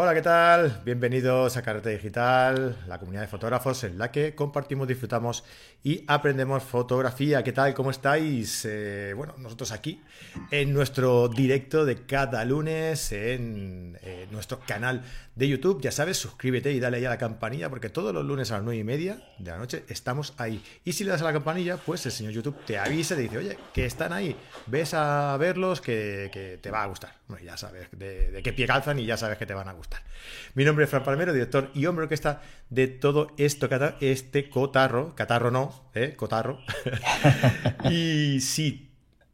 Hola, ¿qué tal? Bienvenidos a Carrete Digital, la comunidad de fotógrafos en la que compartimos, disfrutamos y aprendemos fotografía. ¿Qué tal? ¿Cómo estáis? Eh, bueno, nosotros aquí en nuestro directo de cada lunes en eh, nuestro canal de YouTube. Ya sabes, suscríbete y dale ahí a la campanilla porque todos los lunes a las 9 y media de la noche estamos ahí. Y si le das a la campanilla, pues el señor YouTube te avisa y te dice, oye, que están ahí, ves a verlos que, te va a gustar. Bueno, ya sabes de, de qué pie calzan y ya sabes que te van a gustar. Mi nombre es Fran Palmero, director y hombre que está de todo esto, este cotarro, catarro no, ¿eh? cotarro. y sí,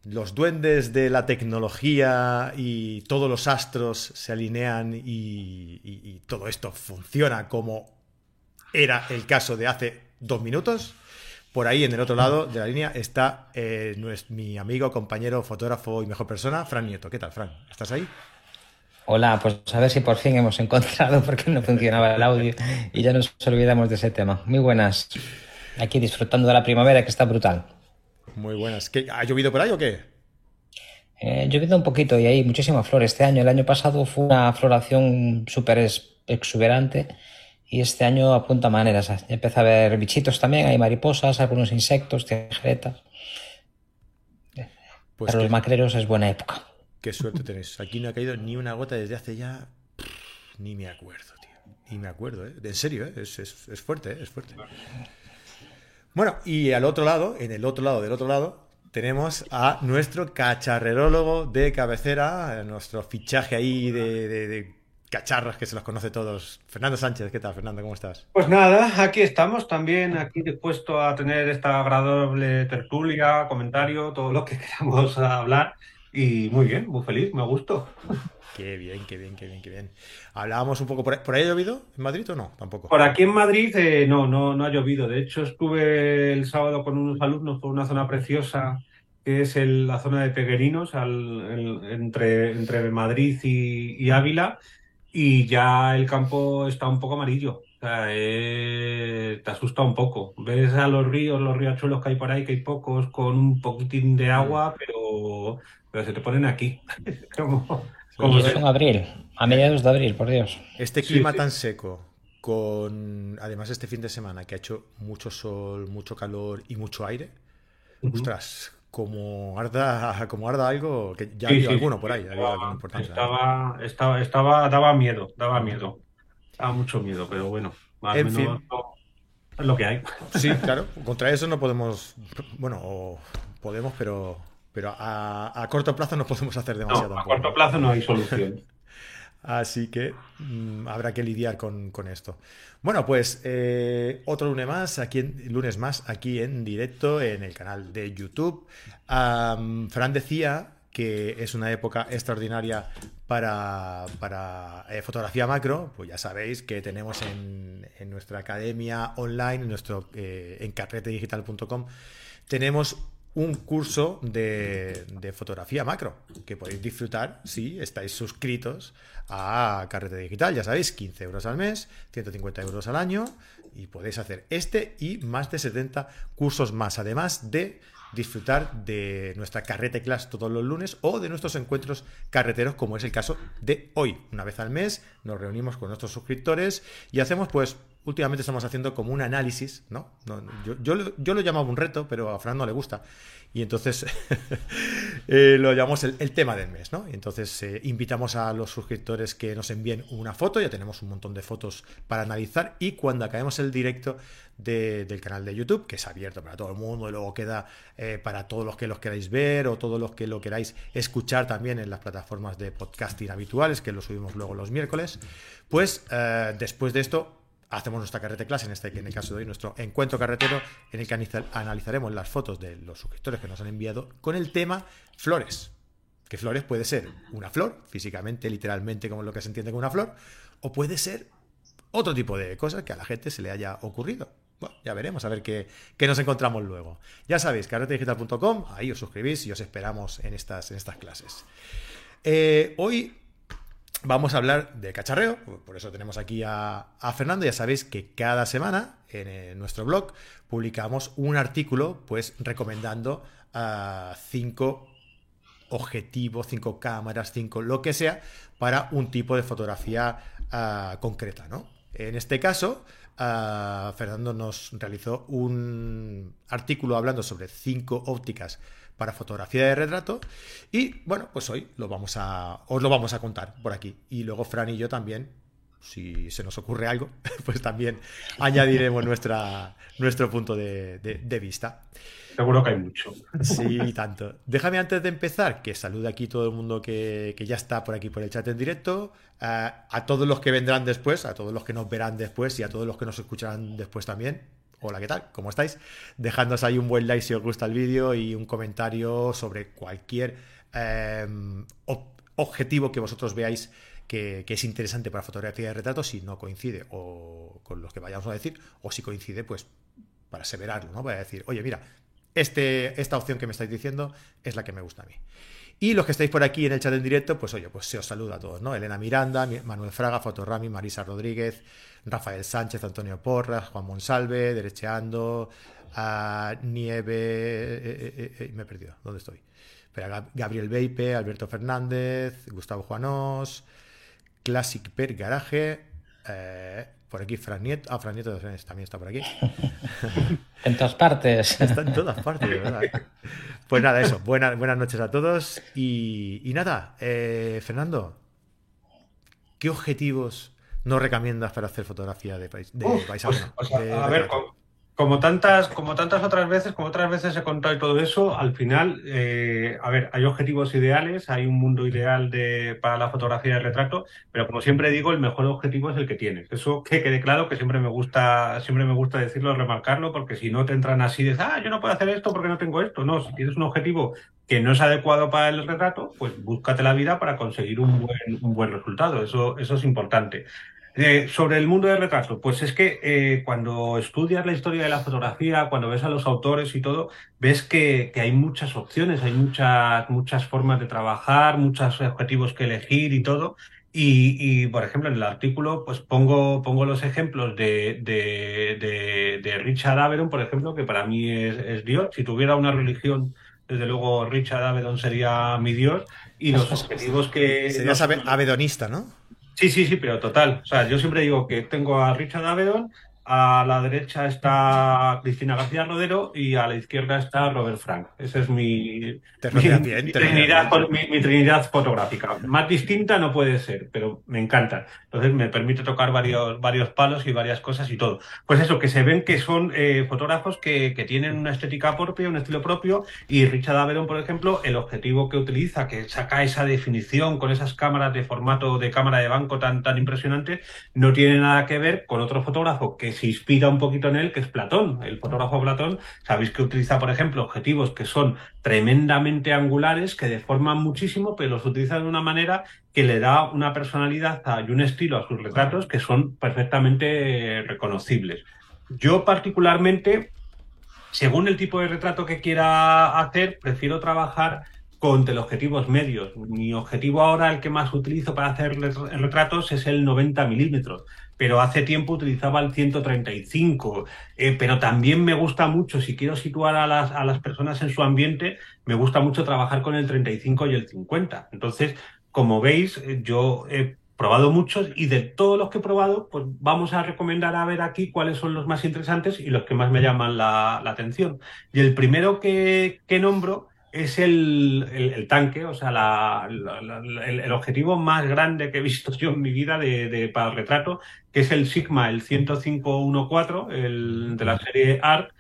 los duendes de la tecnología y todos los astros se alinean y, todo esto funciona como era el caso de hace dos minutos. Por ahí, en el otro lado de la línea, está eh, mi amigo, compañero, fotógrafo y mejor persona, Fran Nieto. ¿Qué tal, Fran? ¿Estás ahí? Hola, pues a ver si por fin hemos encontrado porque no funcionaba el audio y ya nos olvidamos de ese tema. Muy buenas. Aquí disfrutando de la primavera que está brutal. Muy buenas. ¿Ha llovido por ahí o qué? Eh, llovido un poquito y hay muchísima flor este año. El año pasado fue una floración súper exuberante y este año apunta maneras. Empieza a haber bichitos también, hay mariposas, algunos insectos, tijeretas. Pues Para los macreros es buena época. Qué suerte tenéis. Aquí no ha caído ni una gota desde hace ya. ni me acuerdo, tío. Ni me acuerdo, ¿eh? En serio, ¿eh? Es, fuerte, ¿eh? Es fuerte. Bueno, y al otro lado, en el otro lado del otro lado, tenemos a nuestro cacharrerólogo de cabecera, nuestro fichaje ahí de, de, cacharras que se los conoce todos. Fernando Sánchez, ¿qué tal, Fernando? ¿Cómo estás? Pues nada, aquí estamos también, aquí dispuesto a tener esta agradable tertulia, comentario, todo lo que queramos hablar. Y muy bien, muy feliz, me gustó. Qué bien, qué bien, qué bien, qué bien. Hablábamos un poco, ¿por ahí, ha llovido en Madrid o no? Tampoco. Por aquí en Madrid eh, no, no, no ha llovido. De hecho, estuve el sábado con unos alumnos por una zona preciosa que es la zona de Peguerinos, entre, entre Madrid y, Ávila, y ya el campo está un poco amarillo. O sea, eh, te asusta un poco. Ves a los ríos, los riachuelos que hay por ahí, que hay pocos, con un poquitín de agua, pero pero se te ponen aquí. como, en abril, a mediados de abril, por Dios. Este clima tan seco, con además este fin de semana que ha hecho mucho sol, mucho calor y mucho aire, ostras, como arda, como arda algo, que ya hay alguno por ahí, estaba, estaba, estaba, daba miedo, daba miedo. Daba mucho miedo, pero bueno, más en menos es lo que hay. Sí, claro, contra eso no podemos, bueno, podemos, pero pero a, corto plazo no podemos hacer demasiado. a corto plazo no hay solución. Así que mm, habrá que lidiar con, esto. Bueno, pues eh, otro lunes más, aquí en, lunes más, aquí en directo en el canal de YouTube. Fran decía que es una época extraordinaria para, eh, fotografía macro, pues ya sabéis que tenemos en, nuestra academia online, en nuestro eh, en carretedigital.com, tenemos un curso de, fotografía macro que podéis disfrutar si estáis suscritos a Carrete Digital. Ya sabéis, 15 euros al mes, 150 euros al año y podéis hacer este y más de 70 cursos más, además de disfrutar de nuestra carrete class todos los lunes o de nuestros encuentros carreteros como es el caso de hoy. Una vez al mes nos reunimos con nuestros suscriptores y hacemos pues últimamente estamos haciendo como un análisis, ¿no? yo, yo, lo llamaba un reto, pero a Fran no le gusta. Y entonces eh, lo llamamos el, tema del mes, ¿no? Entonces eh, invitamos a los suscriptores que nos envíen una foto, ya tenemos un montón de fotos para analizar y cuando acabemos el directo del canal de YouTube, que es abierto para todo el mundo y luego queda eh, para todos los que los queráis ver o todos los que lo queráis escuchar también en las plataformas de podcasting habituales, que lo subimos luego los miércoles, pues después de esto hacemos nuestra carrete clase, en este en el caso de hoy, nuestro encuentro carretero, en el que analizaremos las fotos de los suscriptores que nos han enviado con el tema flores. Que flores puede ser una flor, físicamente, literalmente, como lo que se entiende con una flor, o puede ser otro tipo de cosas que a la gente se le haya ocurrido. Bueno, ya veremos, a ver qué, nos encontramos luego. Ya sabéis, carretedigital.com, ahí os suscribís y os esperamos en estas, en estas clases. Eh, hoy vamos a hablar de cacharreo, por eso tenemos aquí a, Fernando. Ya sabéis que cada semana en, nuestro blog publicamos un artículo, pues recomendando a cinco objetivo, cinco cámaras, cinco lo que sea, para un tipo de fotografía ah, concreta, ¿no? En este caso, ah, Fernando nos realizó un artículo hablando sobre cinco ópticas para fotografía de retrato y bueno, pues hoy lo vamos a, os lo vamos a contar por aquí. Y luego Fran y yo también, si se nos ocurre algo, pues también añadiremos nuestra, nuestro punto de, de vista. Seguro que hay mucho. Sí, tanto. Déjame antes de empezar que salude aquí todo el mundo que, ya está por aquí por el chat en directo, a todos los que vendrán después, a todos los que nos verán después y a todos los que nos escucharán después también. Hola, ¿qué tal? ¿Cómo estáis? Dejadnos ahí un buen like si os gusta el vídeo y un comentario sobre cualquier em, objetivo que vosotros veáis que, es interesante para fotografía de retrato, si no coincide o con los que vayamos a decir, o si coincide, pues para aseverarlo, ¿no? Para decir, oye, mira, este, esta opción que me estáis diciendo es la que me gusta a mí. Y los que estáis por aquí en el chat en directo, pues oye, pues se os saluda a todos, ¿no? Elena Miranda, Manuel Fraga, Fotorami, Marisa Rodríguez, Rafael Sánchez, Antonio Porras, Juan Monsalve, Derecheando, a Nieve. Eh, eh, eh, me he perdido, ¿dónde estoy? Gabriel Beipe, Alberto Fernández, Gustavo Juanós, Classic Per Garaje, por aquí Fran Nieto. Ah, Fran Nieto también está por aquí. en todas partes. Está en todas partes, ¿verdad? Pues nada, eso. buenas noches a todos. Y, nada, eh, Fernando, ¿qué objetivos no recomiendas para hacer fotografía de, paisaje? a ver, como tantas, como tantas otras veces, como otras veces he contado y todo eso, al final, eh, a ver, hay objetivos ideales, hay un mundo ideal de, para la fotografía de retrato, pero como siempre digo, el mejor objetivo es el que tienes. Eso que quede claro, que siempre me gusta, siempre me gusta decirlo, remarcarlo, porque si no te entran así de, ah, yo no puedo hacer esto porque no tengo esto. No, si tienes un objetivo que no es adecuado para el retrato, pues búscate la vida para conseguir un buen, un buen resultado. Eso, eso es importante. Eh, sobre el mundo del retrato, pues es que eh, cuando estudias la historia de la fotografía, cuando ves a los autores y todo, ves que, hay muchas opciones, hay muchas, muchas formas de trabajar, muchos objetivos que elegir y todo. Y, por ejemplo, en el artículo, pues pongo, pongo los ejemplos de, de, Richard Avedon, por ejemplo, que para mí es, Dios. Si tuviera una religión, desde luego Richard Avedon sería mi Dios. Y los objetivos que. Serías avedonista, ¿no? Sí, sí, sí, pero total. O sea, yo siempre digo que tengo a Richard Avedon, a la derecha está Cristina García Rodero y a la izquierda está Robert Frank. Esa es mi, trinidad, fotográfica. Más distinta no puede ser, pero me encanta. Entonces me permite tocar varios, varios palos y varias cosas y todo. Pues eso, que se ven que son eh, fotógrafos que, que, tienen una estética propia, un estilo propio. Y Richard Avedon, por ejemplo, el objetivo que utiliza, que saca esa definición con esas cámaras de formato de cámara de banco tan, tan impresionante, no tiene nada que ver con otro fotógrafo que se inspira un poquito en él, que es Platón. El fotógrafo Platón, sabéis que utiliza, por ejemplo, objetivos que son tremendamente angulares, que deforman muchísimo, pero los utiliza de una manera que le da una personalidad y un estilo a sus retratos que son perfectamente reconocibles. Yo particularmente, según el tipo de retrato que quiera hacer, prefiero trabajar con teleobjetivos medios. Mi objetivo ahora, el que más utilizo para hacer retratos, es el 90 milímetros pero hace tiempo utilizaba el 135. Eh, pero también me gusta mucho, si quiero situar a las, a las personas en su ambiente, me gusta mucho trabajar con el 35 y el 50. Entonces, como veis, eh, yo he probado muchos y de todos los que he probado, pues vamos a recomendar a ver aquí cuáles son los más interesantes y los que más me llaman la, la atención. Y el primero que, que nombro es el, tanque, o sea, el, objetivo más grande que he visto yo en mi vida de, para el retrato, que es el Sigma, el 10514, el de la serie ARC,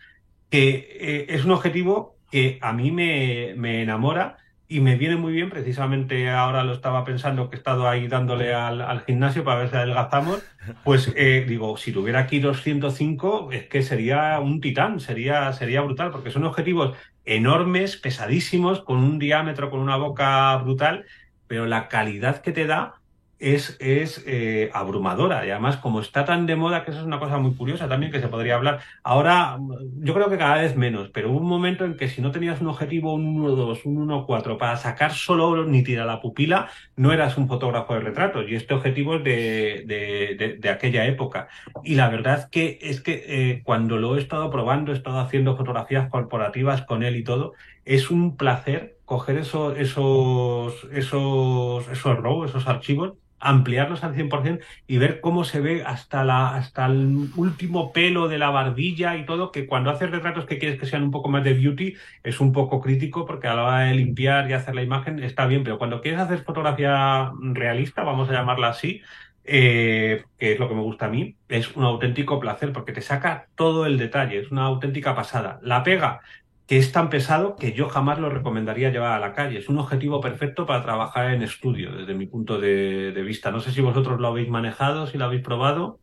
que eh, es un objetivo que a mí me, me, enamora y me viene muy bien. Precisamente ahora lo estaba pensando que he estado ahí dándole al, gimnasio para ver si adelgazamos. Pues eh, digo, si tuviera aquí 205, es que sería un titán, sería, sería brutal, porque son objetivos enormes, pesadísimos, con un diámetro, con una boca brutal, pero la calidad que te da es, es eh, abrumadora. Y además, como está tan de moda, que eso es una cosa muy curiosa también que se podría hablar. Ahora, yo creo que cada vez menos, pero hubo un momento en que si no tenías un objetivo, un 1.2, un 1.4, para sacar solo nítida la pupila, no eras un fotógrafo de retratos. Y este objetivo es de, de, aquella época. Y la verdad que es que eh, cuando lo he estado probando, he estado haciendo fotografías corporativas con él y todo, es un placer coger esos, esos, esos, esos RAW, esos archivos, ampliarlos al 100% y ver cómo se ve hasta, la, hasta el último pelo de la barbilla y todo, que cuando haces retratos que quieres que sean un poco más de beauty, es un poco crítico porque a la hora de limpiar y hacer la imagen está bien, pero cuando quieres hacer fotografía realista, vamos a llamarla así, eh, que es lo que me gusta a mí, es un auténtico placer porque te saca todo el detalle, es una auténtica pasada. La pega, que es tan pesado que yo jamás lo recomendaría llevar a la calle. Es un objetivo perfecto para trabajar en estudio, desde mi punto de, vista. No sé si vosotros lo habéis manejado, si lo habéis probado,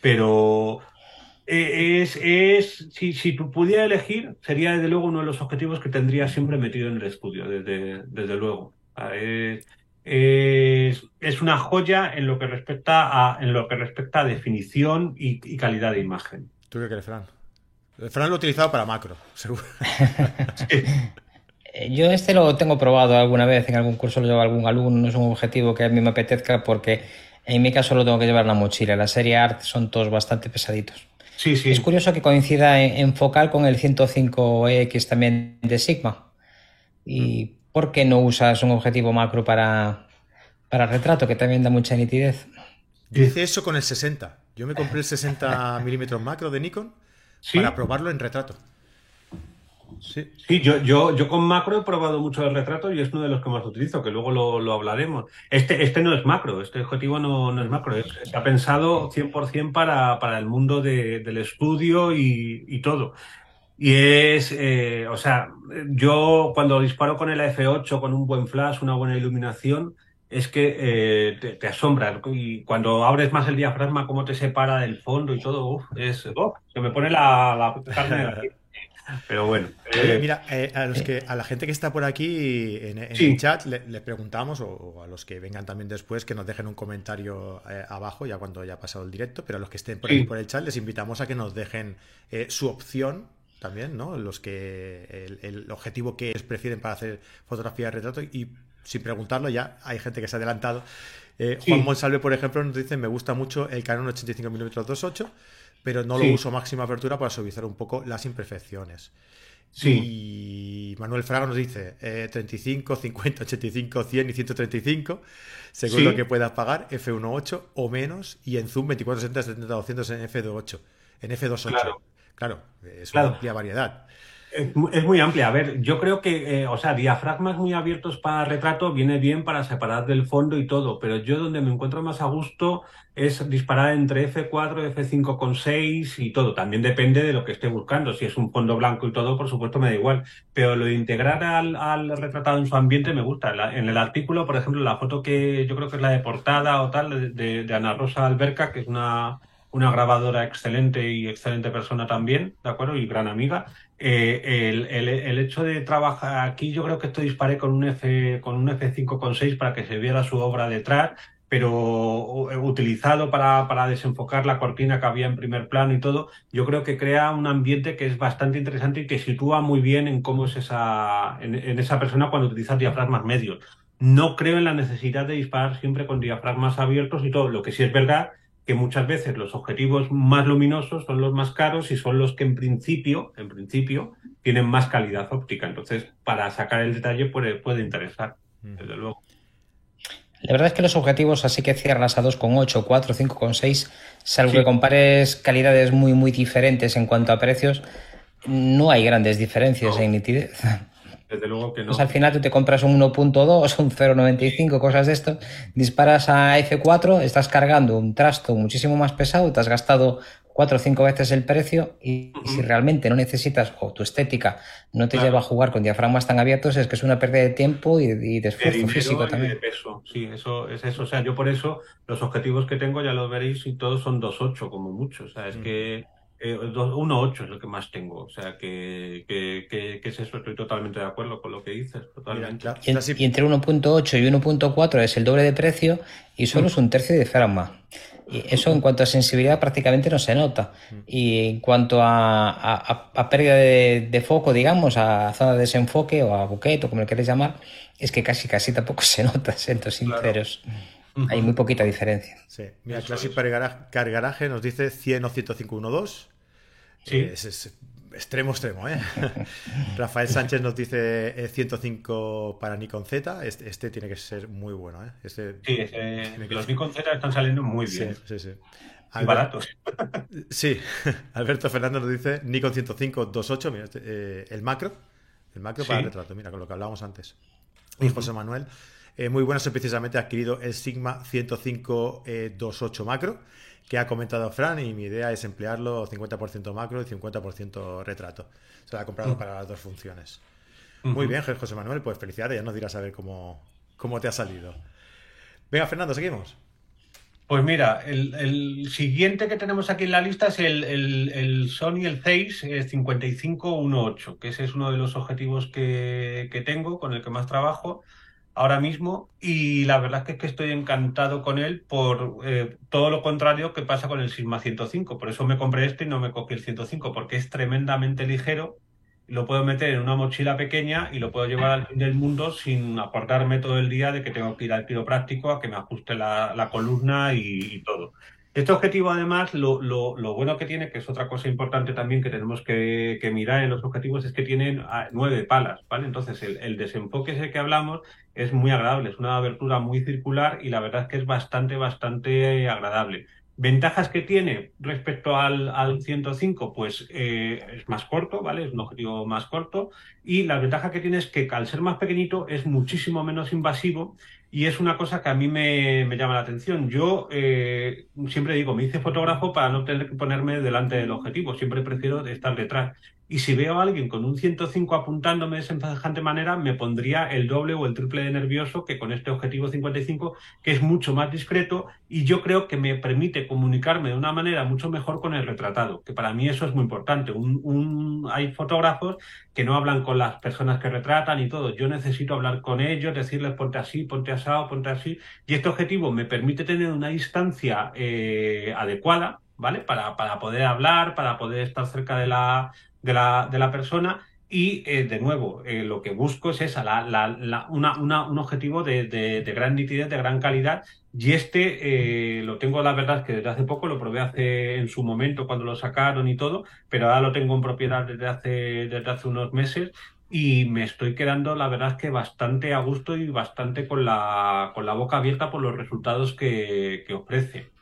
pero eh, es, es si, si pudiera elegir, sería desde luego uno de los objetivos que tendría siempre metido en el estudio, desde, desde luego. Es, es, una joya en lo que respecta a, en lo que respecta a definición y, calidad de imagen. ¿Tú qué crees, Fran? Fran lo he utilizado para macro, seguro. Yo este lo tengo probado alguna vez, en algún curso lo llevo algún alumno, no es un objetivo que a mí me apetezca porque en mi caso lo tengo que llevar en la mochila. La serie Art son todos bastante pesaditos. Sí, sí. Es curioso que coincida en, focal con el 105X también de Sigma. ¿Y por qué no usas un objetivo macro para, para retrato, que también da mucha nitidez? Dice eso con el 60. Yo me compré el 60 milímetros macro de Nikon para probarlo en retrato. Sí, sí yo, yo, yo con macro he probado mucho el retrato y es uno de los que más utilizo, que luego lo, hablaremos. Este, este no es macro, este objetivo no, no es macro, es, ha pensado 100% para, para el mundo del estudio y, todo. Y es, eh, o sea, yo cuando disparo con el F8, con un buen flash, una buena iluminación, es que eh, te, asombra. Y cuando abres más el diafragma, cómo te separa del fondo y todo, es, oh, se me pone la, carne de la Pero bueno. Eh, mira, eh, a, los que, a la gente que está por aquí en, el chat le, preguntamos, o, a los que vengan también después, que nos dejen un comentario abajo, ya cuando haya pasado el directo, pero a los que estén por aquí por el chat les invitamos a que nos dejen su opción también, ¿no? Los que el, el, objetivo que ellos prefieren para hacer fotografía de retrato y sin preguntarlo, ya hay gente que se ha adelantado. Eh, Juan Monsalve, por ejemplo, nos dice: Me gusta mucho el Canon 85mm 2.8, pero no lo uso máxima apertura para suavizar un poco las imperfecciones. Sí. Y Manuel Fraga nos dice 35, 50, 85, 100 y 135, según lo que puedas pagar, F1.8 o menos, y en Zoom 24, 70, 70, 200 en F2.8. En F2.8. Claro. es una amplia variedad. Es muy amplia. A ver, yo creo que, eh, o sea, diafragmas muy abiertos para retrato viene bien para separar del fondo y todo, pero yo donde me encuentro más a gusto es disparar entre F4, F5 con 6 y todo. También depende de lo que esté buscando. Si es un fondo blanco y todo, por supuesto me da igual. Pero lo de integrar al, retratado en su ambiente me gusta. en el artículo, por ejemplo, la foto que yo creo que es la de portada o tal, de, de Ana Rosa Alberca, que es una, una grabadora excelente y excelente persona también, ¿de acuerdo? Y gran amiga. Eh, el, hecho de trabajar aquí, yo creo que esto disparé con un F con un F5 con 6 para que se viera su obra detrás, pero utilizado para, para, desenfocar la cortina que había en primer plano y todo, yo creo que crea un ambiente que es bastante interesante y que sitúa muy bien en cómo es esa, en, en esa persona cuando utiliza diafragmas medios. No creo en la necesidad de disparar siempre con diafragmas abiertos y todo. Lo que sí es verdad que muchas veces los objetivos más luminosos son los más caros y son los que en principio, en principio, tienen más calidad óptica. Entonces, para sacar el detalle puede, puede interesar, mm. desde luego. La verdad es que los objetivos así que cierras a 2,8, 4, 5,6, salvo que compares calidades muy, muy diferentes en cuanto a precios, no hay grandes diferencias en nitidez. Desde luego que no. Pues al final tú te compras un 1.2, un 0.95, cosas de esto, disparas a F4, estás cargando un trasto muchísimo más pesado, te has gastado cuatro o cinco veces el precio y, si realmente no necesitas o tu estética no te lleva a jugar con diafragmas tan abiertos, es que es una pérdida de tiempo y, de esfuerzo físico también. De peso. Sí, eso es eso. O sea, yo por eso los objetivos que tengo ya los veréis y todos son 2.8 como mucho. O sea, es mm. que eh, 1.8 es lo que más tengo. O sea, que, que, es eso. Estoy totalmente de acuerdo con lo que dices. Totalmente. y, entre 1.8 y 1.4 es el doble de precio y solo es un tercio de diafragma. Y eso en cuanto a sensibilidad prácticamente no se nota. Y en cuanto a, pérdida de, foco, digamos, a zona de desenfoque o a buquete o como le queréis llamar, es que casi casi tampoco se nota, siendo sinceros. Hay muy poquita diferencia. Sí. Mira, Classic Cargaraje nos dice 100 o 105 Sí. Es, extremo, extremo, ¿eh? Rafael Sánchez nos dice 105 eh, para Nikon Z. Este, este, tiene que ser muy bueno, ¿eh? Este, sí, los Nikon Z están saliendo muy bien. Sí, sí, sí. Y baratos. Sí, Alberto Fernández nos dice Nikon 105 28, mira, este, eh, el macro, el macro para el retrato, mira, con lo que hablábamos antes. Y José Manuel, eh, muy bueno, precisamente ha adquirido el Sigma 105 28 macro que ha comentado Fran y mi idea es emplearlo 50% macro y 50% retrato. Se lo ha comprado mm. para las dos funciones. Muy bien, José Manuel, pues felicidades, ya nos dirás a ver cómo, cómo te ha salido. Venga, Fernando, seguimos. Pues mira, el, siguiente que tenemos aquí en la lista es el, el Sony el Zeiss 5518, que ese es uno de los objetivos que, que tengo, con el que más trabajo ahora mismo y la verdad es que, estoy encantado con él por eh, todo lo contrario que pasa con el Sigma 105. Por eso me compré este y no me cogí el 105 porque es tremendamente ligero. Lo puedo meter en una mochila pequeña y lo puedo llevar al fin del mundo sin acordarme todo el día de que tengo que ir al quiropráctico a que me ajuste la, columna y todo. Este objetivo, además, lo, bueno que tiene, que es otra cosa importante también que tenemos que, mirar en los objetivos, es que tienen ah, nueve palas, ¿vale? Entonces, el, desenfoque ese que hablamos es muy agradable, es una abertura muy circular y la verdad es que es bastante, bastante agradable. Ventajas que tiene respecto al, al 105, pues eh, es más corto, ¿vale? Es un objetivo más corto. Y la ventaja que tiene es que al ser más pequeñito es muchísimo menos invasivo y es una cosa que a mí me, llama la atención. Yo eh, siempre digo, me hice fotógrafo para no tener que ponerme delante del objetivo, siempre prefiero estar detrás. Y si veo a alguien con un 105 apuntándome de semejante manera, me pondría el doble o el triple de nervioso que con este objetivo 55, que es mucho más discreto y yo creo que me permite comunicarme de una manera mucho mejor con el retratado, que para mí eso es muy importante. Un, hay fotógrafos que no hablan con las personas que retratan y todo. Yo necesito hablar con ellos, decirles ponte así, ponte asado, ponte así. Y este objetivo me permite tener una distancia eh, adecuada, ¿vale? Para, para poder hablar, para poder estar cerca de la, de la, de la persona y eh, de nuevo, eh, lo que busco es esa, la, la, una, un objetivo de, de, gran nitidez, de gran calidad. Y este eh, lo tengo, la verdad, que desde hace poco, lo probé hace en su momento cuando lo sacaron y todo, pero ahora lo tengo en propiedad desde hace, desde hace unos meses y me estoy quedando, la verdad, que bastante a gusto y bastante con la, con la boca abierta por los resultados que, que ofrece.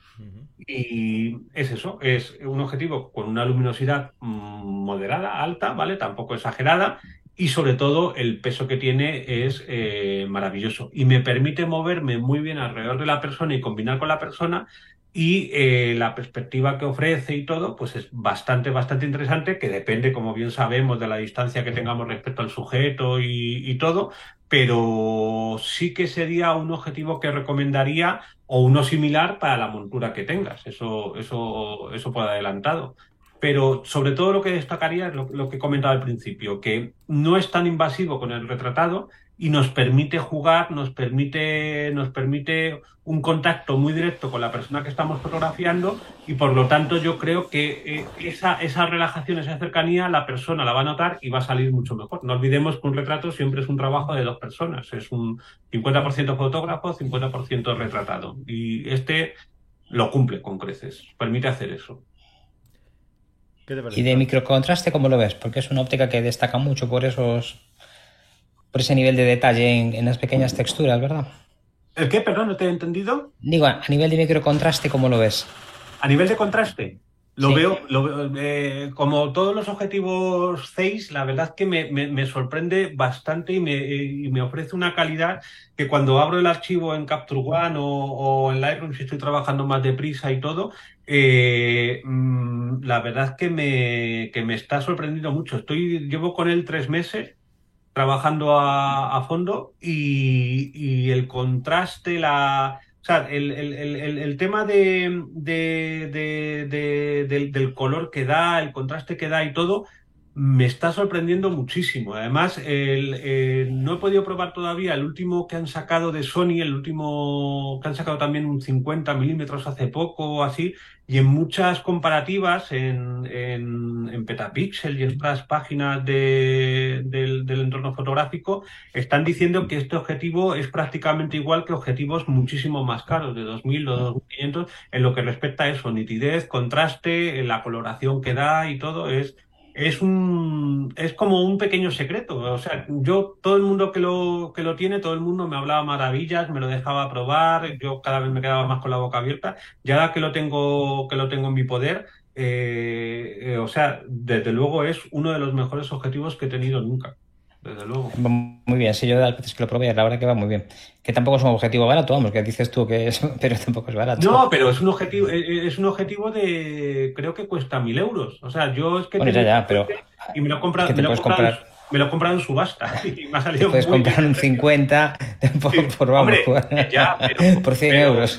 Y es eso, es un objetivo con una luminosidad mm, moderada, alta, ¿vale? Tampoco exagerada. Y sobre todo el peso que tiene es eh, maravilloso y me permite moverme muy bien alrededor de la persona y combinar con la persona y eh, la perspectiva que ofrece y todo, pues es bastante, bastante interesante, que depende, como bien sabemos, de la distancia que tengamos respecto al sujeto y, todo, pero sí que sería un objetivo que recomendaría o uno similar para la montura que tengas. Eso, eso, eso por adelantado. Pero sobre todo lo que destacaría es lo, lo que he comentado al principio, que no es tan invasivo con el retratado y nos permite jugar, nos permite, nos permite un contacto muy directo con la persona que estamos fotografiando y por lo tanto yo creo que eh, esa, esa relajación, esa cercanía, la persona la va a notar y va a salir mucho mejor. No olvidemos que un retrato siempre es un trabajo de dos personas, es un 50% fotógrafo, 50% retratado y este lo cumple con creces, permite hacer eso. ¿Y de microcontraste cómo lo ves? Porque es una óptica que destaca mucho por esos por ese nivel de detalle en, las pequeñas texturas, ¿verdad? ¿El qué? Perdón, no te he entendido. Digo, a nivel de microcontraste, ¿cómo lo ves? A nivel de contraste, lo veo, lo eh, como todos los objetivos 6, la verdad que me, sorprende bastante y me, ofrece una calidad que cuando abro el archivo en Capture One o, en Lightroom, si estoy trabajando más deprisa y todo, eh, mm, la verdad que me, que me está sorprendiendo mucho. Estoy, llevo con él tres meses trabajando a, fondo y, el contraste, la, o sea, el, el, tema de, del, color que da, el contraste que da y todo, me está sorprendiendo muchísimo. Además, no he podido probar todavía el último que han sacado de Sony, el último que han sacado también un 50 milímetros hace poco o así, y en muchas comparativas en, en, Petapixel y en otras páginas del, del, entorno fotográfico están diciendo que este objetivo es prácticamente igual que objetivos muchísimo más caros, de 2000 o 2500, en lo que respecta a eso, nitidez, contraste, la coloración que da y todo es es un es como un pequeño secreto. O sea, yo, todo el mundo que lo, que lo tiene, todo el mundo me hablaba maravillas, me lo dejaba probar, yo cada vez me quedaba más con la boca abierta. Ya que lo tengo, que lo tengo en mi poder, eh, eh, o sea, desde luego es uno de los mejores objetivos que he tenido nunca desde luego. Muy bien, sí, yo de las veces que lo probé, la verdad que va muy bien. Que tampoco es un objetivo barato, vamos, que dices tú que es, pero tampoco es barato. No, pero es un objetivo, eh, eh, es un objetivo de, creo que cuesta mil euros. O sea, yo es que... Bueno, ya, ya, pero... Y me lo he comprado, me lo he comprado, comprar... me lo he comprado en subasta y me ha salido te puedes muy comprar un 50 por, sí, por, vamos, hombre, ya, pero, por 100 pero, euros.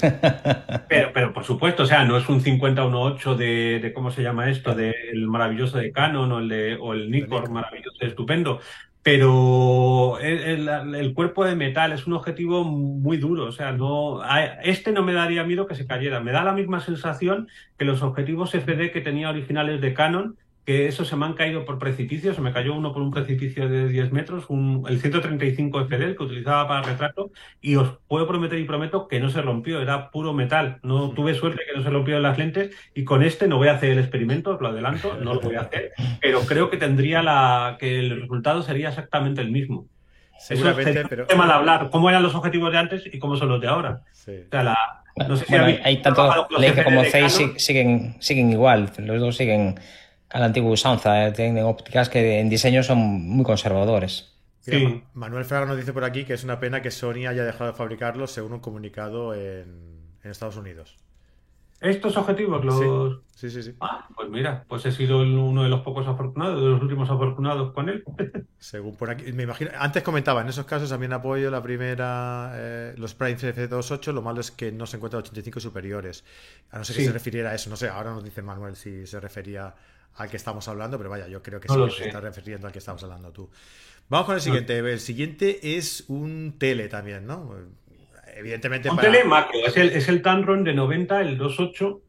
Pero, pero por supuesto, o sea, no es un 50-1.8 de, de, ¿cómo se llama esto? Del maravilloso de Canon o el, de, o el Nikkor maravilloso, estupendo pero el, cuerpo de metal es un objetivo muy duro, o sea, no, este no me daría miedo que se cayera, me da la misma sensación que los objetivos FD que tenía originales de Canon, que esos se me han caído por precipicios, se me cayó uno por un precipicio de 10 metros, un, el 135 FD que utilizaba para retrato, y os puedo prometer y prometo que no se rompió, era puro metal. No tuve suerte que no se rompió las lentes, y con este no voy a hacer el experimento, os lo adelanto, no lo voy a hacer, pero creo que tendría la, que el resultado sería exactamente el mismo. Seguramente, es pero... tema de hablar, cómo eran los objetivos de antes y cómo son los de ahora. Sí. O sea, la, no sé si bueno, habéis hay tanto trabajado con los Leica como Zeiss Canon. siguen, siguen igual, los dos siguen a la antigua usanza, eh, tienen ópticas que en diseño son muy conservadores. Sí. Ma- Manuel Fraga nos dice por aquí que es una pena que Sony haya dejado de fabricarlos según un comunicado en, en Estados Unidos. Estos objetivos los... Sí, sí, sí. Ah, pues mira, pues he sido uno de los pocos afortunados, de los últimos afortunados con él. Según por aquí, me imagino, antes comentaba, en esos casos también apoyo la primera, eh, los Prime F28, lo malo es que no se encuentran 85 superiores. A no ser que Sí. se refiriera a eso, no sé, ahora nos dice Manuel si se refería al que estamos hablando, pero vaya, yo creo que No sí que se está refiriendo al que estamos hablando tú. Vamos con el siguiente, el siguiente es un tele también, ¿no? Evidentemente Un para- es el, es el Tamron de 90, el 2.8,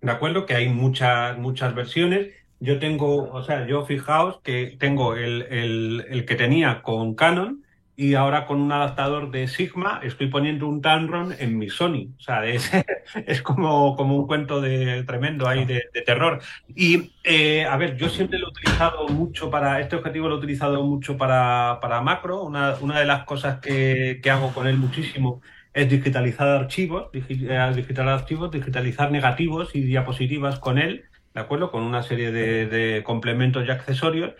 ¿de acuerdo? Que hay muchas, muchas versiones. Yo tengo, o sea, yo fijaos que tengo el, el, el que tenía con Canon y ahora con un adaptador de Sigma estoy poniendo un Tamron en mi Sony. O sea, es, es como, como un cuento de tremendo ahí de, de terror. Y, eh, a ver, yo siempre lo he utilizado mucho para, este objetivo lo he utilizado mucho para, para macro. Una, una de las cosas que, que hago con él muchísimo es digitalizar archivos, eh, digitalizar archivos, digitalizar negativos y diapositivas con él, ¿de acuerdo? Con una serie de, complementos y accesorios.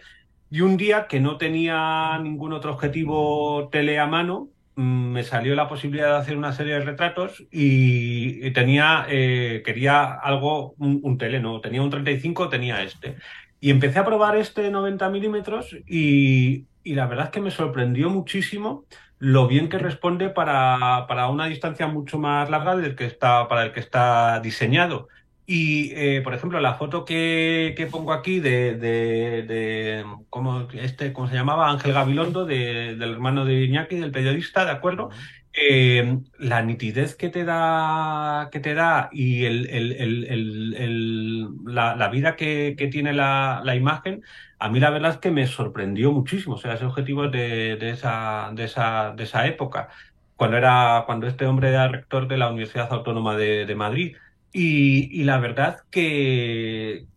Y un día que no tenía ningún otro objetivo tele a mano, mm, me salió la posibilidad de hacer una serie de retratos y, y tenía, eh, quería algo, un, un tele, no, tenía un 35, tenía este. Y empecé a probar este 90 milímetros y, y la verdad es que me sorprendió muchísimo lo bien que responde para, para una distancia mucho más larga del que está, para el que está diseñado. Y, eh, por ejemplo, la foto que, que pongo aquí de, de, de ¿cómo, este, ¿cómo se llamaba? Ángel Gabilondo, de- del hermano de Iñaki, del periodista, ¿de acuerdo? Eh, la nitidez que te da, que te da y el, el- el- la, la vida que, que tiene la, la imagen, a mí la verdad es que me sorprendió muchísimo. O sea, ese objetivo de, de esa, de esa, de esa época, cuando era, cuando este hombre era rector de la Universidad Autónoma de, de Madrid. Y, la verdad que,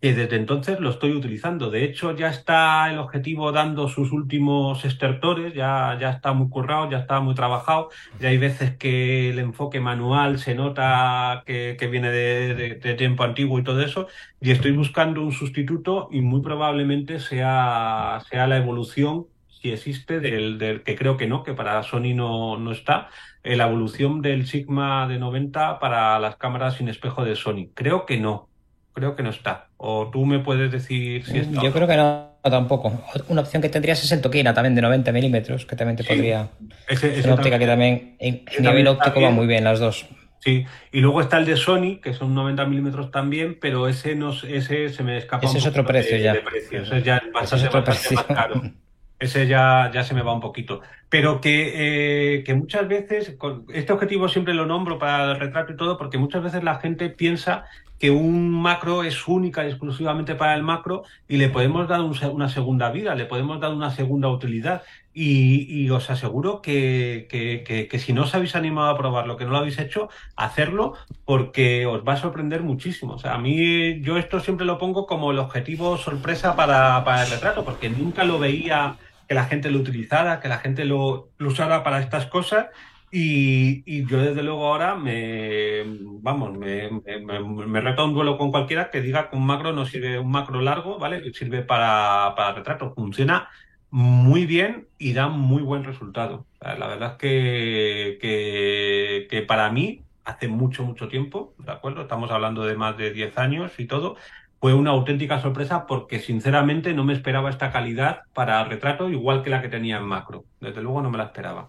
que desde entonces lo estoy utilizando. De hecho, ya está el objetivo dando sus últimos estertores, ya, ya está muy currado, ya está muy trabajado. Ya hay veces que el enfoque manual se nota que, que viene de, de- de tiempo antiguo y todo eso. Y estoy buscando un sustituto y muy probablemente sea, sea la evolución, si existe, del, del que creo que no, que para Sony no, no está, eh, la evolución del Sigma de 90 para las cámaras sin espejo de Sony. Creo que no. Creo que no está. O tú me puedes decir si está. Yo creo que no, tampoco. Una opción que tendrías es el Tokina también de 90 milímetros, que también te Sí. podría. Ese- Es una óptica que también- en, nivel óptico va muy bien las dos. Sí, y luego está el de Sony, que son 90 milímetros también, pero ese no, ese se me escapa Ese un es otro poquito de- precio ya. de precio. Ese ya es otro bastante precio. más caro. Ese ya, ya se me va un poquito. Pero que, eh, que muchas veces, con este objetivo siempre lo nombro para el retrato y todo, porque muchas veces la gente piensa que un macro es única y exclusivamente para el macro y le podemos dar una segunda vida, le podemos dar una segunda utilidad. Y, os aseguro que, que, si no os habéis animado a probarlo, que no lo habéis hecho, hacerlo porque os va a sorprender muchísimo. O sea, a mí yo esto siempre lo pongo como el objetivo sorpresa para, para el retrato, porque nunca lo veía que la gente lo utilizara, que la gente lo, usara para estas cosas y, yo desde luego ahora me, vamos, me, reto un duelo con cualquiera que diga que un macro no sirve, un macro largo, ¿vale? Sirve para, para retrato. Funciona muy bien y da muy buen resultado. La verdad es que, que, que, para mí, hace mucho, mucho tiempo, ¿de acuerdo? Estamos hablando de más de 10 años y todo. Fue una auténtica sorpresa porque sinceramente no me esperaba esta calidad para retrato igual que la que tenía en macro. Desde luego no me la esperaba.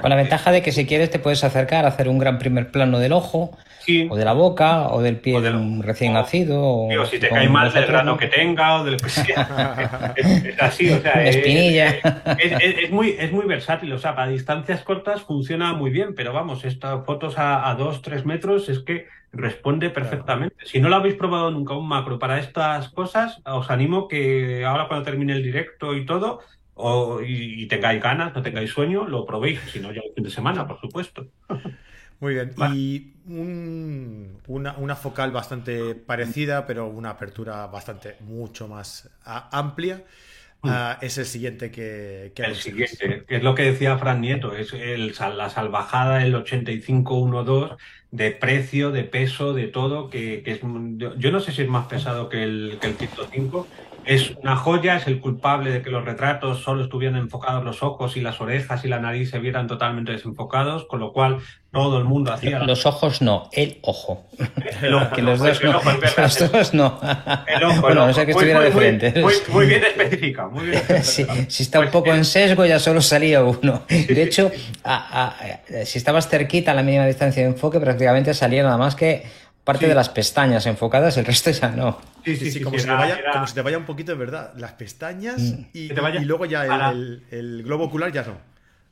Con la ventaja de que si quieres te puedes acercar a hacer un gran primer plano del ojo, o de la boca, o del pie de un recién nacido. O, si te cae mal del grano que tenga, o del que sea. es, así, o sea. Espinilla. Es, muy, es muy versátil, o sea, para distancias cortas funciona muy bien, pero vamos, estas fotos a, 2-3 metros es que responde perfectamente. Si no lo habéis probado nunca un macro para estas cosas, os animo que ahora cuando termine el directo y todo, o, y, tengáis ganas, no tengáis sueño, lo probéis, si no ya el fin de semana, por supuesto. Muy bien, y una, focal bastante parecida, pero una apertura bastante mucho más amplia. Mm. Ah, es el siguiente que, el siguiente que es lo que decía Fran Nieto es el, la salvajada el 8512 de precio de peso de todo que, es yo no sé si es más pesado que el que el 105 es una joya, es el culpable de que los retratos solo estuvieran enfocados los ojos y las orejas y la nariz se vieran totalmente desenfocados, con lo cual todo el mundo hacía. Los ojos no, el ojo. El ojo que los, dos, no, los dos no. El ojo, bueno, no sé que estuviera de frente. Muy, bien específica, muy bien si está un poco en sesgo, ya solo salía uno. De hecho, si estabas cerquita a la mínima distancia de enfoque, prácticamente salía nada más que parte de las pestañas enfocadas, el resto ya no. Sí, sí, sí, como, si te vaya, un poquito, de verdad, las pestañas mm. y, luego ya el, globo ocular ya no.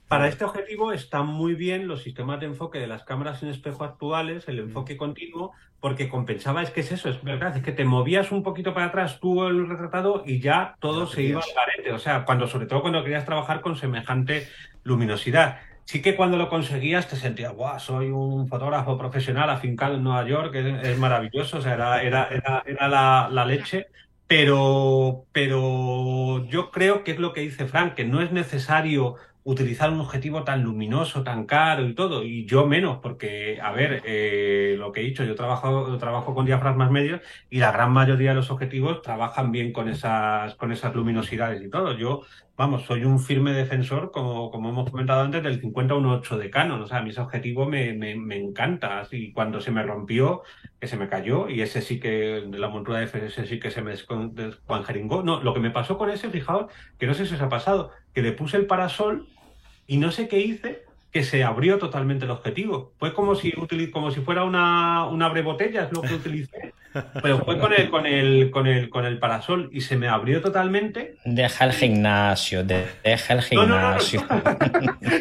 Para este objetivo están muy bien los sistemas de enfoque de las cámaras en espejo actuales, el enfoque mm. continuo, porque compensaba, es que es eso, es verdad, es que te movías un poquito para atrás tú el retratado y ya todo se iba al garete. O sea, cuando, sobre todo cuando querías trabajar con semejante luminosidad sí que cuando lo conseguías te sentías, guau, soy un fotógrafo profesional afincado en Nueva York, es, maravilloso, o sea, era, era, era, la, la, leche. Pero, pero yo creo que es lo que dice Frank, que no es necesario utilizar un objetivo tan luminoso, tan caro y todo, y yo menos, porque, a ver, eh, lo que he dicho, yo trabajo, trabajo con diafragmas medios y la gran mayoría de los objetivos trabajan bien con esas, con esas luminosidades y todo. Yo, vamos, soy un firme defensor, como, como hemos comentado antes, del 50-1.8 de Canon, o sea, a mí ese objetivo me, me, me encanta, así cuando se me rompió, que se me cayó, y ese sí que, de la montura de FS sí que se me descuanjeringó. No, lo que me pasó con ese, fijaos, que no sé si os ha pasado, que le puse el parasol y no sé qué hice que se abrió totalmente el objetivo. Fue como si como si fuera una, una botella, es lo que utilicé. Pero fue con el, con el, con el, con el parasol y se me abrió totalmente. Deja el gimnasio, deja el gimnasio.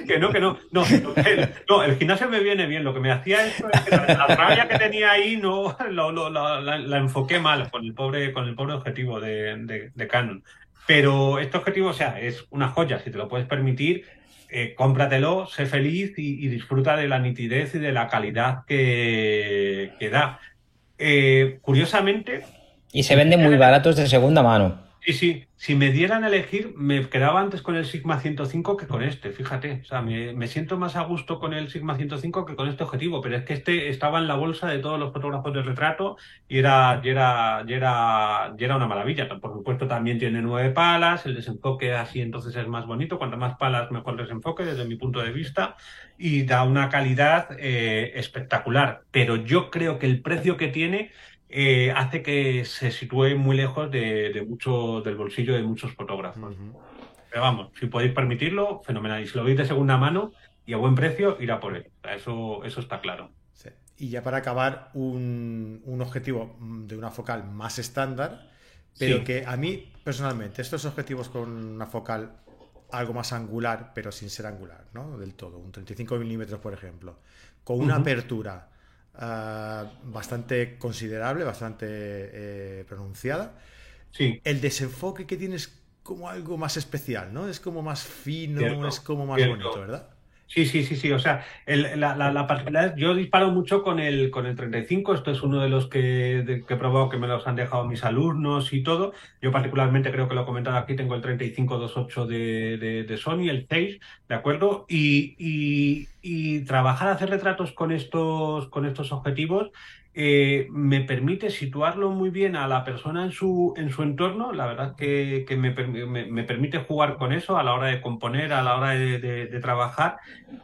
que no, que no. No el, gimnasio me viene bien. Lo que me hacía es que la, rabia que tenía ahí no la, enfoqué mal con el pobre, con el pobre objetivo de, de Canon. Pero este objetivo, o sea, es una joya, si te lo puedes permitir, eh, cómpratelo, sé feliz y, disfruta de la nitidez y de la calidad que, da. Eh, curiosamente. Y se venden muy baratos de segunda mano. Sí, sí. Si me dieran a elegir, me quedaba antes con el Sigma 105 que con este, fíjate. O sea, me, siento más a gusto con el Sigma 105 que con este objetivo, pero es que este estaba en la bolsa de todos los fotógrafos de retrato y era, y era, y era, y era una maravilla. Por supuesto, también tiene nueve palas, el desenfoque así entonces es más bonito. Cuanto más palas, mejor desenfoque desde mi punto de vista y da una calidad eh, espectacular. Pero yo creo que el precio que tiene eh, hace que se sitúe muy lejos de, mucho del bolsillo de muchos fotógrafos. Pero vamos, si podéis permitirlo, fenomenal. Y si lo veis de segunda mano y a buen precio, irá por él. Eso, eso está claro. Y ya para acabar, un, objetivo de una focal más estándar, pero que a mí personalmente, estos objetivos con una focal algo más angular, pero sin ser angular, ¿no? Del todo, un 35 milímetros, por ejemplo, con una apertura ah, bastante considerable, bastante eh, pronunciada. Sí. El desenfoque que tienes como algo más especial, ¿no? Es como más fino, es como más bonito, ¿verdad? Sí, sí, sí, sí. O sea, la, la, particularidad, yo disparo mucho con el, con el 35. Esto es uno de los que, que he probado que me los han dejado mis alumnos y todo. Yo particularmente creo que lo he comentado aquí, tengo el 35-28 de, de, de, Sony, el 6, ¿de acuerdo? Y, y, y trabajar, hacer retratos con estos, con estos objetivos eh, me permite situarlo muy bien a la persona en su, en su entorno, la verdad que, que me, me, permite jugar con eso a la hora de componer, a la hora de, trabajar.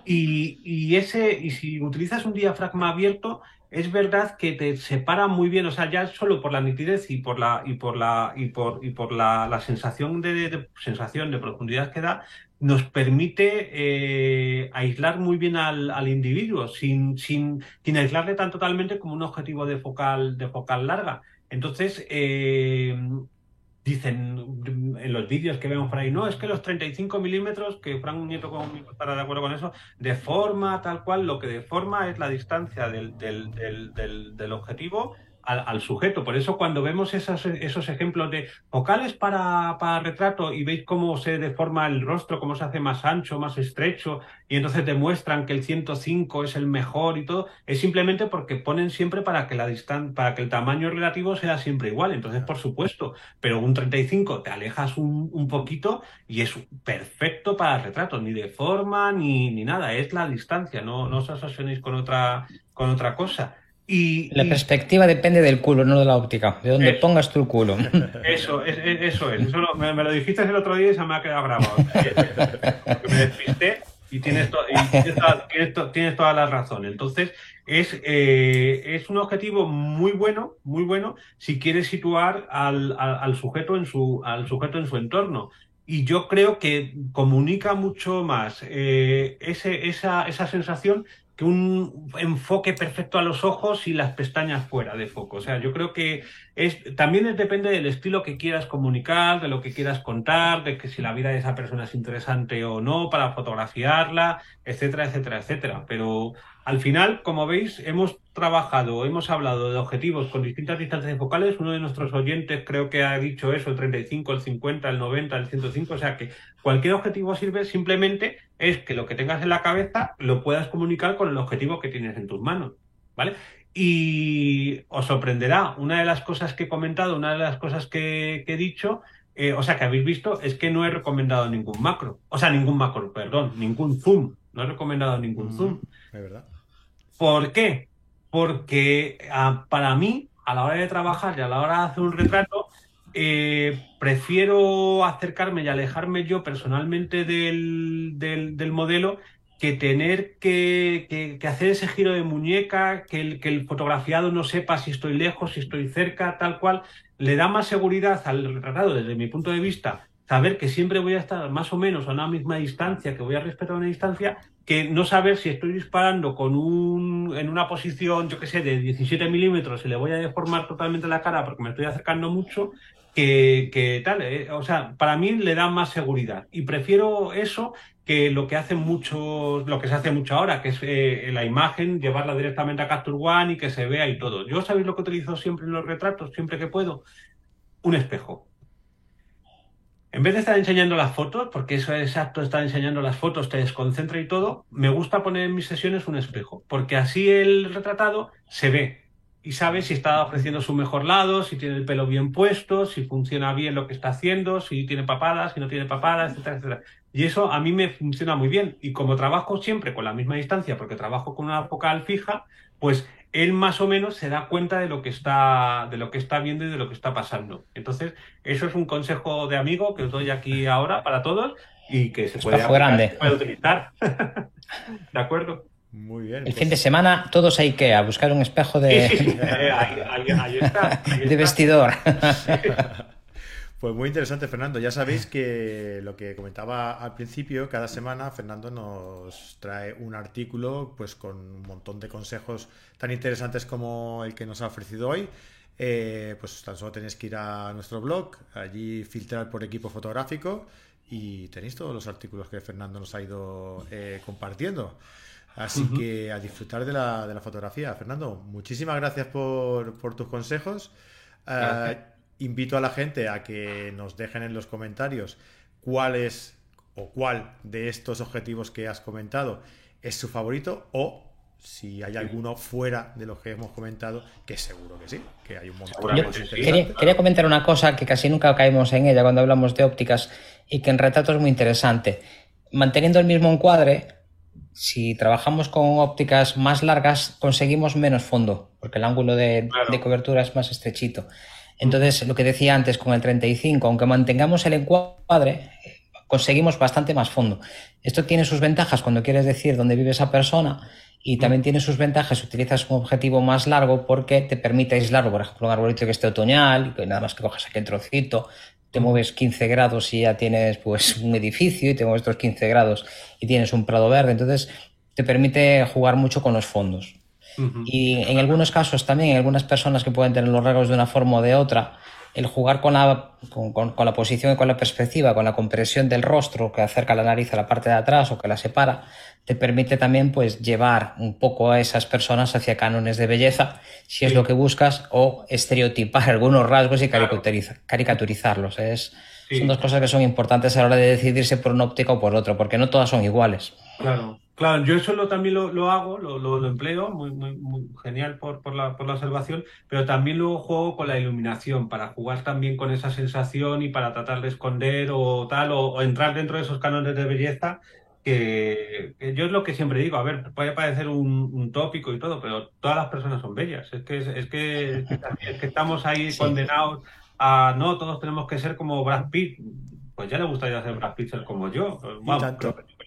Y, y, ese, y si utilizas un diafragma abierto, es verdad que te separa muy bien, o sea, ya solo por la nitidez y por la y por la y por y por la, la sensación de, sensación de profundidad que da, nos permite eh, aislar muy bien al, al individuo sin, sin, sin, aislarle tan totalmente como un objetivo de focal, de focal larga. Entonces, eh, dicen en los vídeos que vemos por ahí, no, es que los 35 milímetros, que Frank Nieto estará de acuerdo con eso, deforma tal cual, lo que deforma es la distancia del, del, del, del objetivo al, sujeto. Por eso cuando vemos esos, esos ejemplos de focales para, para, retrato y veis cómo se deforma el rostro, cómo se hace más ancho, más estrecho, y entonces demuestran que el 105 es el mejor y todo, es simplemente porque ponen siempre para que la distancia, para que el tamaño relativo sea siempre igual. Entonces, por supuesto, pero un 35 te alejas un, un poquito y es perfecto para retrato, ni deforma ni, ni nada, es la distancia, no, no os obsesionéis con otra, con otra cosa. Y, la perspectiva depende del culo, no de la óptica, de donde eso, pongas tu culo. Eso, es, eso es. Eso lo, me, me, lo dijiste el otro día y se me ha quedado grabado. Porque me despisté y tienes, to, y tienes, toda, tienes, to, tienes, toda la razón. Entonces, es, eh, es un objetivo muy bueno, muy bueno, si quieres situar al, al, al, sujeto en su, al sujeto en su entorno. Y yo creo que comunica mucho más eh, ese, esa, esa sensación que un enfoque perfecto a los ojos y las pestañas fuera de foco. O sea, yo creo que es, también depende del estilo que quieras comunicar, de lo que quieras contar, de que si la vida de esa persona es interesante o no para fotografiarla, etcétera, etcétera, etcétera. Pero al final, como veis, hemos trabajado, hemos hablado de objetivos con distintas distancias focales. Uno de nuestros oyentes creo que ha dicho eso, el 35, el 50, el 90, el 105. O sea que cualquier objetivo sirve, simplemente es que lo que tengas en la cabeza lo puedas comunicar con el objetivo que tienes en tus manos. ¿Vale? Y os sorprenderá, una de las cosas que he comentado, una de las cosas que, que he dicho, eh, o sea, que habéis visto, es que no he recomendado ningún macro. O sea, ningún macro, perdón, ningún zoom. No he recomendado ningún mm, zoom. Es verdad. ¿Por qué? Porque ah, para mí, a la hora de trabajar y a la hora de hacer un retrato, eh, prefiero acercarme y alejarme yo personalmente del, del, del modelo que tener que, que, que, hacer ese giro de muñeca, que el, que el fotografiado no sepa si estoy lejos, si estoy cerca, tal cual, le da más seguridad al retratado desde mi punto de vista saber que siempre voy a estar más o menos a una misma distancia, que voy a respetar una distancia, que no saber si estoy disparando con un, en una posición, yo que sé, de 17 milímetros y le voy a deformar totalmente la cara porque me estoy acercando mucho, que, que tal. Eh, o sea, para mí le da más seguridad. Y prefiero eso que lo que hacen muchos, lo que se hace mucho ahora, que es eh, la imagen, llevarla directamente a Capture One y que se vea y todo. Yo sabéis lo que utilizo siempre en los retratos, siempre que puedo, un espejo. En vez de estar enseñando las fotos, porque eso es exacto, estar enseñando las fotos, te desconcentra y todo, me gusta poner en mis sesiones un espejo, porque así el retratado se ve y sabe si está ofreciendo su mejor lado, si tiene el pelo bien puesto, si funciona bien lo que está haciendo, si tiene papadas, si no tiene papadas, etcétera, etcétera. Y eso a mí me funciona muy bien. Y como trabajo siempre con la misma distancia, porque trabajo con una focal fija, pues él más o menos se da cuenta de lo que está, de lo que está viendo y de lo que está pasando. Entonces, eso es un consejo de amigo que os doy aquí ahora para todos y que se puede, grande. Se puede utilizar. ¿De acuerdo? Muy bien. El pues... fin de semana todos hay que a buscar un espejo de, sí, sí, sí. Ahí, ahí, ahí, está, ahí de vestidor. Pues muy interesante, Fernando. Ya sabéis que lo que comentaba al principio, cada semana Fernando nos trae un artículo pues con un montón de consejos tan interesantes como el que nos ha ofrecido hoy. Eh, pues tan solo tenéis que ir a nuestro blog, allí filtrar por equipo fotográfico y tenéis todos los artículos que Fernando nos ha ido eh, compartiendo. Así que a disfrutar de la, de la, fotografía. Fernando, muchísimas gracias por, por tus consejos. Uh, invito a la gente a que nos dejen en los comentarios cuál es o cuál de estos objetivos que has comentado es su favorito o si hay alguno fuera de los que hemos comentado, que seguro que sí, que hay un montón de quería, quería, comentar una cosa que casi nunca caemos en ella cuando hablamos de ópticas y que en retrato es muy interesante. Manteniendo el mismo encuadre, si trabajamos con ópticas más largas, conseguimos menos fondo, porque el ángulo de, de cobertura es más estrechito. Entonces, lo que decía antes con el 35, aunque mantengamos el encuadre, conseguimos bastante más fondo. Esto tiene sus ventajas cuando quieres decir dónde vive esa persona y también tiene sus ventajas si utilizas un objetivo más largo porque te permite aislarlo, por ejemplo, un arbolito que esté otoñal, que nada más que cojas aquí el trocito, te mueves 15 grados y ya tienes pues un edificio y te mueves otros 15 grados y tienes un prado verde. Entonces te permite jugar mucho con los fondos. Y en algunos casos también, en algunas personas que pueden tener los rasgos de una forma o de otra, el jugar con la, con, con, la posición y con la perspectiva, con la compresión del rostro que acerca la nariz a la parte de atrás o que la separa, te permite también pues llevar un poco a esas personas hacia cánones de belleza, si es lo que buscas, o estereotipar algunos rasgos y caricaturizarlos. Es, Son dos cosas que son importantes a la hora de decidirse por una óptica o por otro, porque no todas son iguales. Claro, claro, yo eso lo, también lo, lo hago, lo, lo, empleo, muy, muy, muy genial por, por, la, por la observación, pero también luego juego con la iluminación, para jugar también con esa sensación y para tratar de esconder o tal, o, o entrar dentro de esos cánones de belleza que, yo es lo que siempre digo, a ver, puede parecer un, tópico y todo, pero todas las personas son bellas. Es que, es, que, es que estamos ahí condenados a, no, todos tenemos que ser como Brad Pitt. Pues ya le gustaría ser Brad Pitt ser como yo.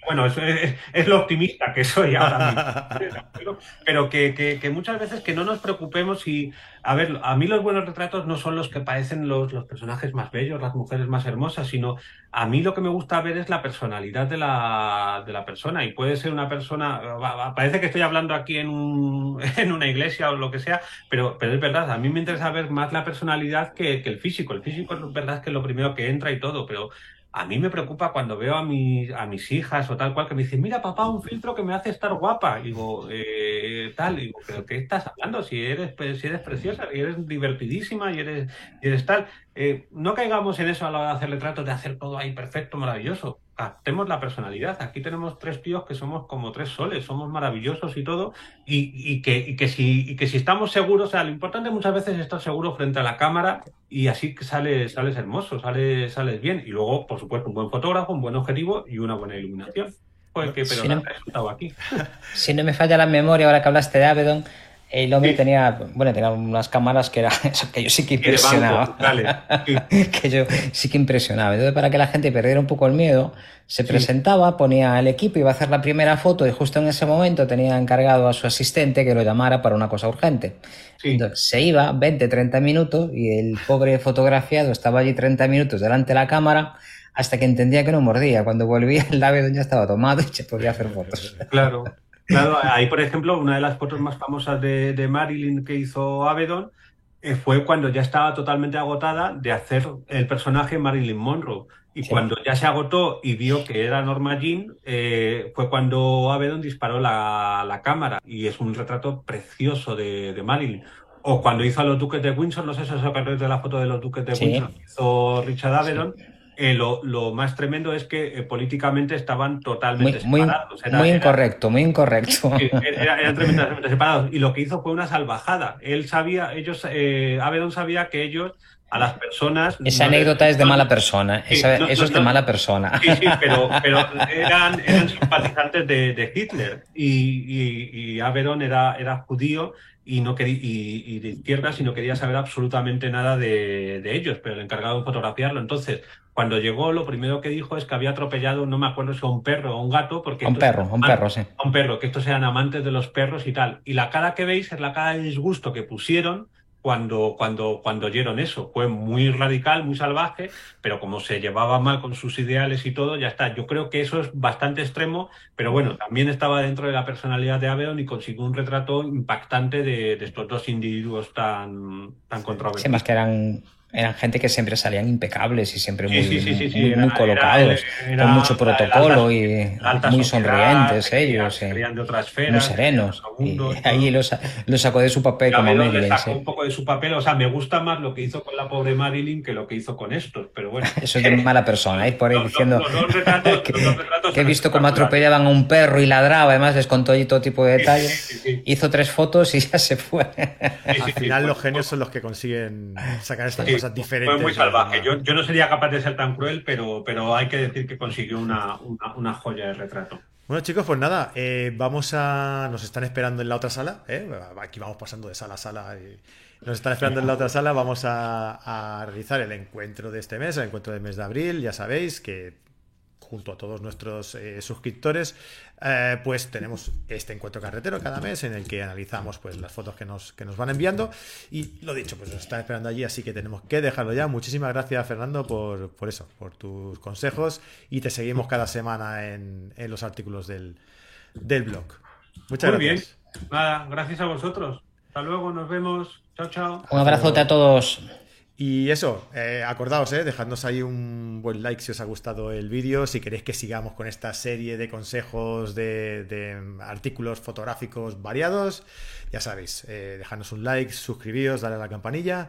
Bueno, eso es, es, lo optimista que soy ahora mismo. pero que, que, que, muchas veces que no nos preocupemos y, a ver, a mí los buenos retratos no son los que parecen los, los personajes más bellos, las mujeres más hermosas, sino a mí lo que me gusta ver es la personalidad de la, de la persona y puede ser una persona, parece que estoy hablando aquí en, un, en una iglesia o lo que sea, pero, pero es verdad, a mí me interesa ver más la personalidad que, que el físico. El físico es verdad que es lo primero que entra y todo, pero a mí me preocupa cuando veo a, mi, a mis hijas o tal cual que me dicen, mira papá, un filtro que me hace estar guapa. Y digo, eh, tal, y digo, pero ¿qué estás hablando? Si eres, si eres preciosa, y eres divertidísima y eres, y eres tal. Eh, no caigamos en eso a la hora de hacerle trato de hacer todo ahí perfecto, maravilloso captemos la personalidad. Aquí tenemos tres tíos que somos como tres soles, somos maravillosos y todo, y, y, que, y, que, si, y que si estamos seguros, o sea, lo importante muchas veces es estar seguro frente a la cámara y así sales, sales hermoso, sales, sales bien. Y luego, por supuesto, un buen fotógrafo, un buen objetivo y una buena iluminación. Pues que, pero si no, resultado aquí. Si no me falla la memoria, ahora que hablaste de Avedon, el hombre sí. tenía, bueno, tenía unas cámaras que era eso que yo sí que impresionaba. Sí. que yo sí que impresionaba. Entonces, para que la gente perdiera un poco el miedo, se sí. presentaba, ponía el equipo, iba a hacer la primera foto y justo en ese momento tenía encargado a su asistente que lo llamara para una cosa urgente. Entonces, se iba 20, 30 minutos y el pobre fotografiado estaba allí 30 minutos delante de la cámara hasta que entendía que no mordía. Cuando volvía el labio ya estaba tomado y se podía hacer fotos. Claro. Claro, ahí por ejemplo, una de las fotos más famosas de, de Marilyn que hizo Avedon eh, fue cuando ya estaba totalmente agotada de hacer el personaje Marilyn Monroe. Y sí. cuando ya se agotó y vio que era Norma Jean, eh, fue cuando Avedon disparó la, la, cámara. Y es un retrato precioso de, de, Marilyn. O cuando hizo a los Duques de Windsor, no sé si os acordáis de la foto de los Duques de sí. Windsor, hizo Richard Avedon. Sí eh, lo, lo, más tremendo es que eh, políticamente estaban totalmente muy, separados. Era, muy incorrecto, era, muy incorrecto. Era, eran tremendamente separados. Y lo que hizo fue una salvajada. Él sabía, ellos, eh, Avedon sabía que ellos a las personas. Esa no anécdota es de mala persona. Sí, Esa, no, eso no, es de mala persona. Sí, sí, pero, pero eran, eran simpatizantes de, de Hitler. Y, y, y era, era judío y, no quería, y, y, de izquierdas y no quería saber absolutamente nada de, de, ellos, pero el encargado de fotografiarlo. Entonces, cuando llegó, lo primero que dijo es que había atropellado, no me acuerdo si a un perro o un gato, porque... A un perro, a un perro, sí. A un perro, que estos eran amantes de los perros y tal. Y la cara que veis es la cara de disgusto que pusieron cuando, cuando, cuando oyeron eso. Fue muy radical, muy salvaje, pero como se llevaba mal con sus ideales y todo, ya está. Yo creo que eso es bastante extremo, pero bueno, también estaba dentro de la personalidad de Avedon y consiguió un retrato impactante de, de estos dos individuos tan, tan controvertidos. Sí, más que eran eran gente que siempre salían impecables y siempre muy, colocados, con mucho protocolo y muy sonrientes ellos, muy serenos. y ahí lo, sacó de su papel como Marilyn. sacó un poco de su papel, o sea, me gusta más lo que hizo con la pobre Marilyn que lo que hizo con estos, pero bueno. Eso es de mala persona, ¿eh? por ahí diciendo que, he visto cómo atropellaban a un perro y ladraba, además les contó todo tipo de detalles. Hizo tres fotos y ya se fue. Al final los genios son los que consiguen sacar estas cosas diferentes. Fue muy salvaje. Yo, yo, no sería capaz de ser tan cruel, pero, pero hay que decir que consiguió una, una, joya de retrato. Bueno chicos, pues nada, eh, vamos a... Nos están esperando en la otra sala, ¿eh? aquí vamos pasando de sala a sala. Y... Nos están esperando en la otra sala, vamos a, a realizar el encuentro de este mes, el encuentro del mes de abril, ya sabéis que junto a todos nuestros eh, suscriptores, eh, pues tenemos este encuentro carretero cada mes en el que analizamos pues las fotos que nos, que nos van enviando. Y lo dicho, pues nos están esperando allí, así que tenemos que dejarlo ya. Muchísimas gracias, Fernando, por, por eso, por tus consejos. Y te seguimos cada semana en, en los artículos del, del blog. Muchas Muy bien. Nada, gracias a vosotros. Hasta luego, nos vemos. Chao, chao. Un abrazote a todos. Y eso, eh, acordaos, eh, dejadnos ahí un buen like si os ha gustado el vídeo, si queréis que sigamos con esta serie de consejos de, artículos fotográficos variados, ya sabéis, eh, dejadnos un like, suscribíos, dale a la campanilla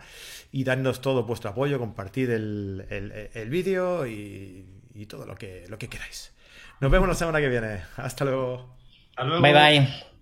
y dadnos todo vuestro apoyo, compartid el, el, vídeo y, y, todo lo que, lo que queráis. Nos vemos la semana que viene. Hasta luego. Hasta luego. Bye bye.